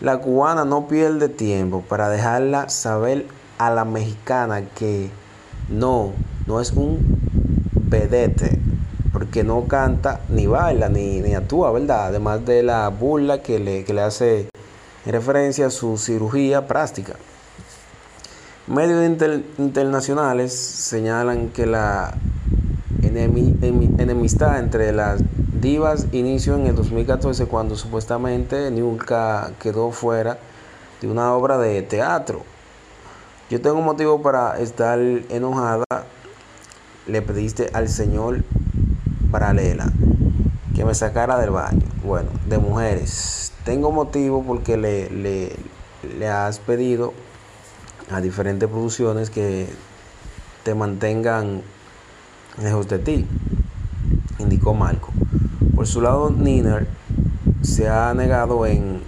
La cubana no pierde tiempo para dejarla saber a la mexicana que no, no es un vedete, porque no canta, ni baila, ni, ni actúa, ¿verdad? Además de la burla que le, que le hace en referencia a su cirugía plástica. Medios inter, internacionales señalan que la enemistad entre las divas inició en el 2014 cuando supuestamente Niurka quedó fuera de una obra de teatro. Yo tengo motivo para estar enojada. Le pediste al señor paralela que me sacara del baño. Bueno, de mujeres. Tengo motivo porque le, le, le has pedido a diferentes producciones que te mantengan lejos de ti, indicó Marco. Su lado, Niner se ha negado en